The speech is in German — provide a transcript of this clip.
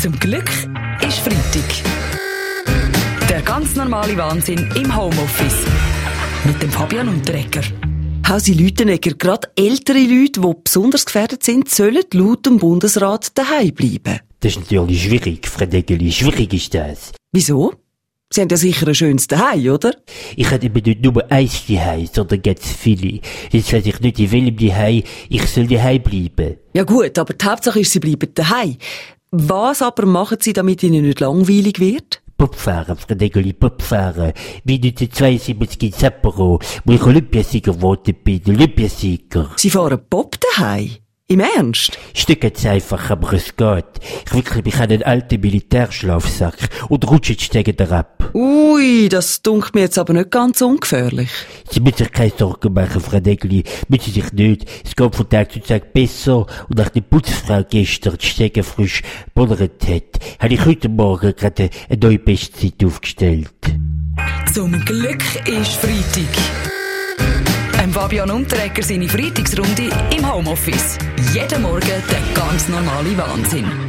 Zum Glück ist Freitag. Der ganz normale Wahnsinn im Homeoffice. Mit dem Fabian Unterrecker. Hausi Lütenegger, gerade ältere Leute, die besonders gefährdet sind, sollen laut dem Bundesrat daheim bleiben. Das ist natürlich schwierig, Frau Deggeli. Schwierig ist das. Wieso? Sie haben ja sicher ein schönes Daheim, oder? Ich hätte eben nicht nur eins daheim, sondern ganz viele. Jetzt weiß ich nicht, in welchem daheim ich soll daheim bleiben. Ja gut, aber die Hauptsache ist, Sie bleiben daheim. Was aber machen Sie, damit Ihnen nicht langweilig wird? Popfahren, Frau Deggeli, Popfahren. Wie 1972 in Sapporo, wo ich Olympiasieger geworden bin, Olympiasieger. Sie fahren Pop daheim? Im Ernst? Stück jetzt einfach, aber es geht. Ich wirklich bin einen alten Militärschlafsack und rutsche jetzt gegen den ab. Ui, das dunkelt mir jetzt aber nicht ganz ungefährlich. Sie müssen sich keine Sorgen machen, Frau Degli. Müssen sich nicht. Es geht von Tag zu Tag besser. Und nach der Putzfrau gestern die Stege frisch bollert hat, habe ich heute Morgen gerade eine neue Bestzeit aufgestellt. Zum Glück ist Freitag. Ein Fabian Unterrecker seine Freitagsrunde Homeoffice. Jeden Morgen der ganz normale Wahnsinn.